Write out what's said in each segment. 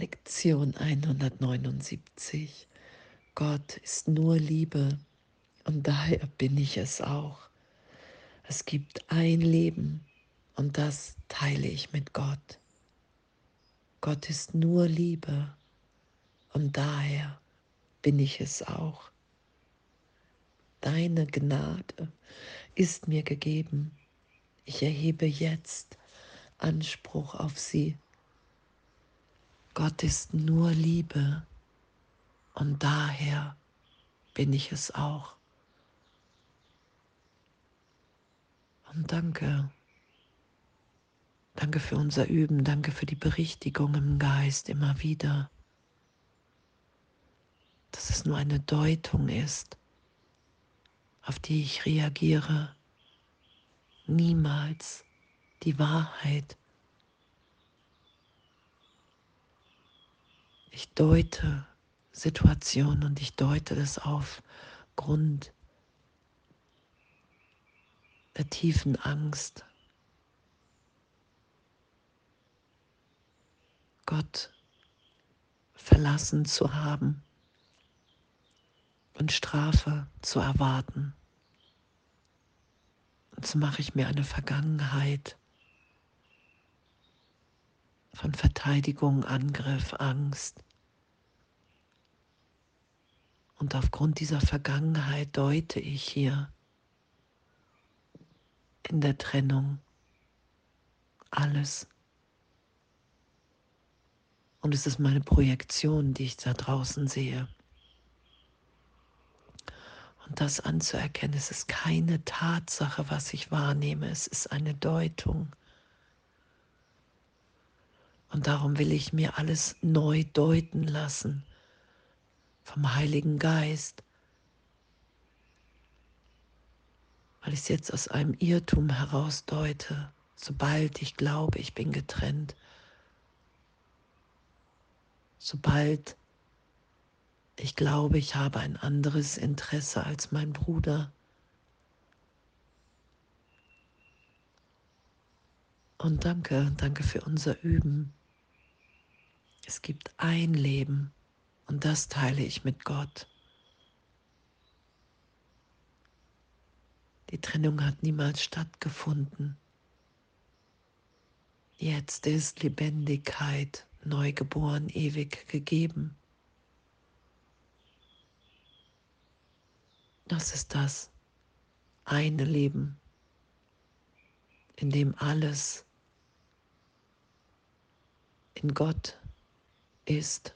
Lektion 179. Gott ist nur Liebe und daher bin ich es auch. Es gibt ein Leben und das teile ich mit Gott. Gott ist nur Liebe und daher bin ich es auch. Deine Gnade ist mir gegeben. Ich erhebe jetzt Anspruch auf sie. Gott ist nur Liebe und daher bin ich es auch. Und danke. Danke für unser Üben, danke für die Berichtigung im Geist immer wieder, dass es nur eine Deutung ist, auf die ich reagiere, niemals die Wahrheit. Ich deute Situationen und ich deute das aufgrund der tiefen Angst. Gott verlassen zu haben und Strafe zu erwarten. Und so mache ich mir eine Vergangenheit von Verteidigung, Angriff, Angst. Und aufgrund dieser Vergangenheit deute ich hier in der Trennung alles. Und es ist meine Projektion, die ich da draußen sehe. Und das anzuerkennen, es ist keine Tatsache, was ich wahrnehme, es ist eine Deutung. Und darum will ich mir alles neu deuten lassen vom Heiligen Geist, weil ich es jetzt aus einem Irrtum heraus deute, sobald ich glaube, ich bin getrennt, sobald ich glaube, ich habe ein anderes Interesse als mein Bruder. Und danke, danke für unser Üben. Es gibt ein Leben und das teile ich mit Gott. Die Trennung hat niemals stattgefunden. Jetzt ist Lebendigkeit, neugeboren, ewig gegeben. Das ist das eine Leben, in dem alles in Gott ist.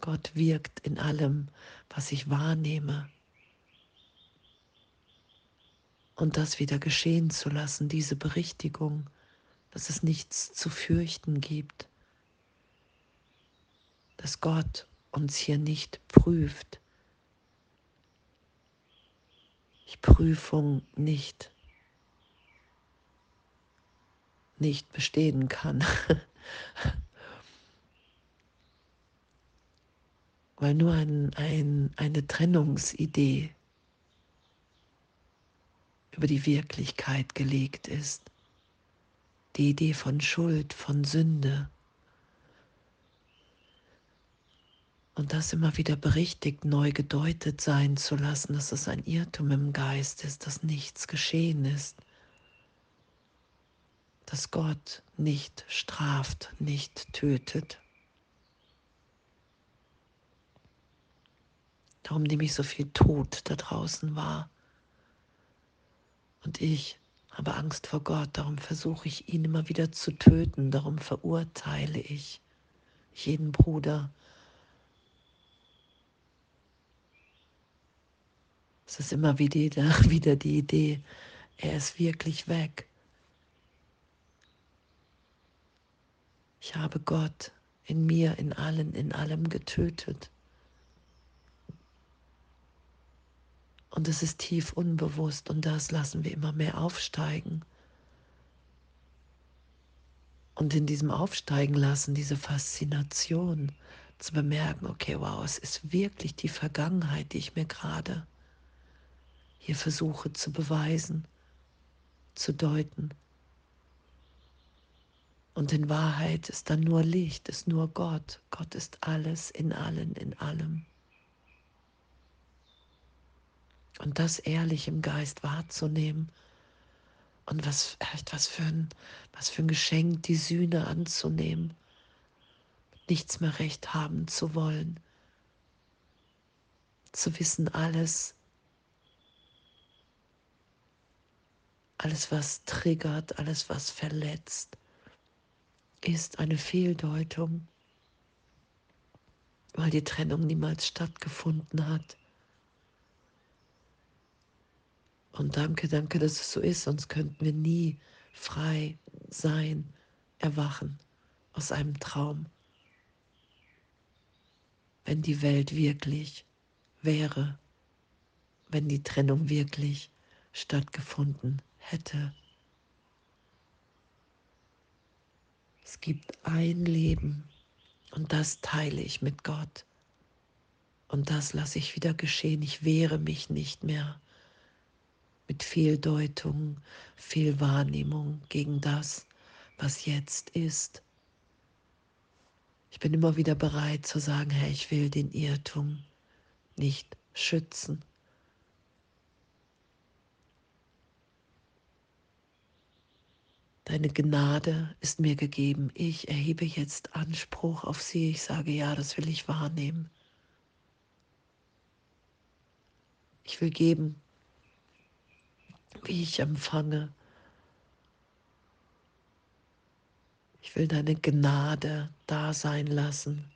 Gott wirkt in allem, was ich wahrnehme. Und das wieder geschehen zu lassen, diese Berichtigung, dass es nichts zu fürchten gibt, dass Gott uns hier nicht prüft, ich Prüfung nicht nicht bestehen kann. weil nur ein, ein, eine Trennungsidee über die Wirklichkeit gelegt ist. Die Idee von Schuld, von Sünde. Und das immer wieder berichtigt, neu gedeutet sein zu lassen, dass es ein Irrtum im Geist ist, dass nichts geschehen ist, dass Gott nicht straft, nicht tötet. Darum nehme ich so viel Tod da draußen wahr. Und ich habe Angst vor Gott, darum versuche ich ihn immer wieder zu töten, darum verurteile ich jeden Bruder. Es ist immer wieder, wieder die Idee, er ist wirklich weg. Ich habe Gott in mir, in allen, in allem getötet. Und es ist tief unbewusst und das lassen wir immer mehr aufsteigen. Und in diesem Aufsteigen lassen, diese Faszination zu bemerken, okay, wow, es ist wirklich die Vergangenheit, die ich mir gerade hier versuche zu beweisen, zu deuten. Und in Wahrheit ist dann nur Licht, ist nur Gott. Gott ist alles in allen, in allem. Und das ehrlich im Geist wahrzunehmen. Und was, was, für ein, was für ein Geschenk, die Sühne anzunehmen, nichts mehr recht haben zu wollen, zu wissen, alles, alles, was triggert, alles, was verletzt, ist eine Fehldeutung, weil die Trennung niemals stattgefunden hat. Und danke, danke, dass es so ist, sonst könnten wir nie frei sein, erwachen aus einem Traum. Wenn die Welt wirklich wäre, wenn die Trennung wirklich stattgefunden hätte. Es gibt ein Leben und das teile ich mit Gott. Und das lasse ich wieder geschehen. Ich wehre mich nicht mehr mit Fehldeutung, Fehlwahrnehmung gegen das, was jetzt ist. Ich bin immer wieder bereit zu sagen, Herr, ich will den Irrtum nicht schützen. Deine Gnade ist mir gegeben. Ich erhebe jetzt Anspruch auf sie. Ich sage, ja, das will ich wahrnehmen. Ich will geben, ich empfange. Ich will deine Gnade da sein lassen.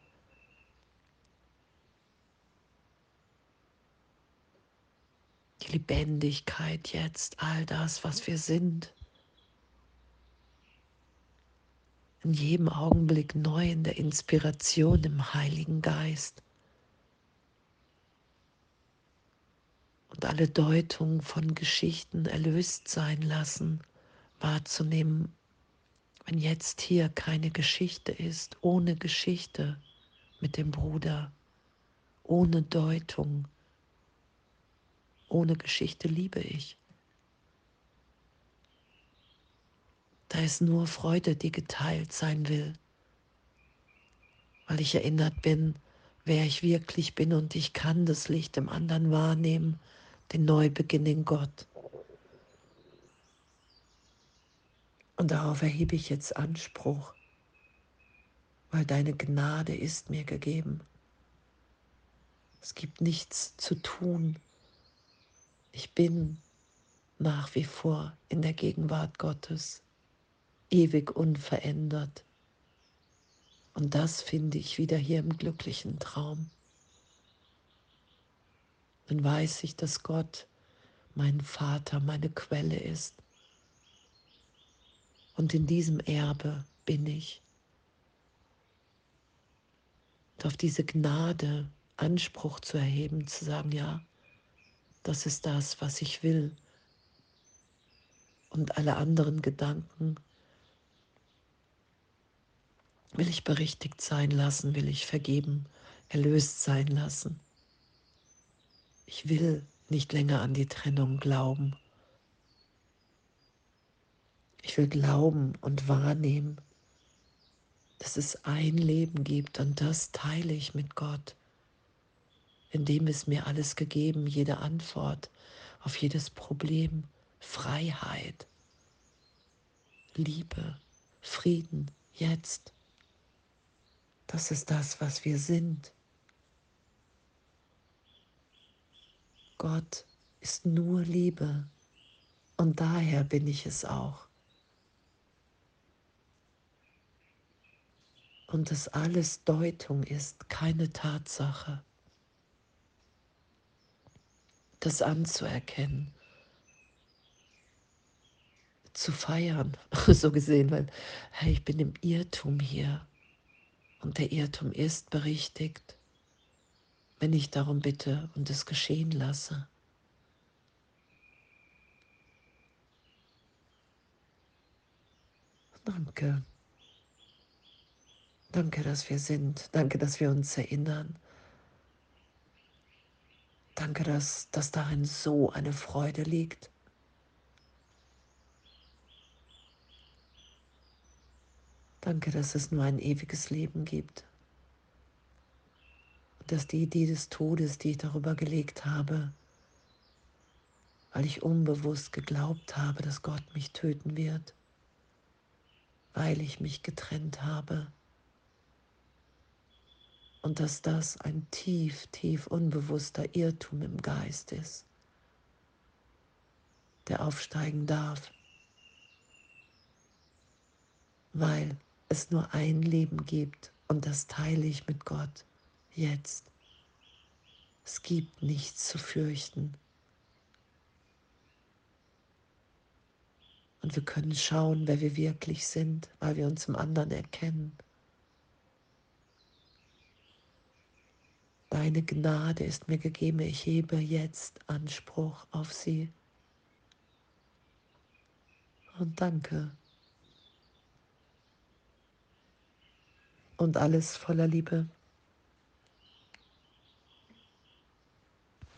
Die Lebendigkeit jetzt, all das, was wir sind. In jedem Augenblick neu in der Inspiration im Heiligen Geist. Alle Deutung von Geschichten erlöst sein lassen, wahrzunehmen, wenn jetzt hier keine Geschichte ist, ohne Geschichte mit dem Bruder, ohne Deutung, ohne Geschichte liebe ich. Da ist nur Freude, die geteilt sein will, weil ich erinnert bin, wer ich wirklich bin und ich kann das Licht im anderen wahrnehmen den Neubeginn in Gott. Und darauf erhebe ich jetzt Anspruch, weil deine Gnade ist mir gegeben. Es gibt nichts zu tun. Ich bin nach wie vor in der Gegenwart Gottes, ewig unverändert. Und das finde ich wieder hier im glücklichen Traum dann weiß ich, dass Gott mein Vater, meine Quelle ist. Und in diesem Erbe bin ich. Und auf diese Gnade Anspruch zu erheben, zu sagen, ja, das ist das, was ich will. Und alle anderen Gedanken will ich berichtigt sein lassen, will ich vergeben, erlöst sein lassen. Ich will nicht länger an die Trennung glauben. Ich will glauben und wahrnehmen, dass es ein Leben gibt und das teile ich mit Gott, indem es mir alles gegeben, jede Antwort auf jedes Problem, Freiheit, Liebe, Frieden, jetzt. Das ist das, was wir sind. Gott ist nur Liebe und daher bin ich es auch. Und dass alles Deutung ist, keine Tatsache. Das anzuerkennen, zu feiern, so gesehen, weil hey, ich bin im Irrtum hier und der Irrtum ist berichtigt wenn ich darum bitte und es geschehen lasse. Danke. Danke, dass wir sind. Danke, dass wir uns erinnern. Danke, dass, dass darin so eine Freude liegt. Danke, dass es nur ein ewiges Leben gibt. Dass die Idee des Todes, die ich darüber gelegt habe, weil ich unbewusst geglaubt habe, dass Gott mich töten wird, weil ich mich getrennt habe. Und dass das ein tief, tief unbewusster Irrtum im Geist ist, der aufsteigen darf, weil es nur ein Leben gibt und das teile ich mit Gott jetzt. Es gibt nichts zu fürchten. Und wir können schauen, wer wir wirklich sind, weil wir uns im anderen erkennen. Deine Gnade ist mir gegeben, ich hebe jetzt Anspruch auf sie. Und danke. Und alles voller Liebe.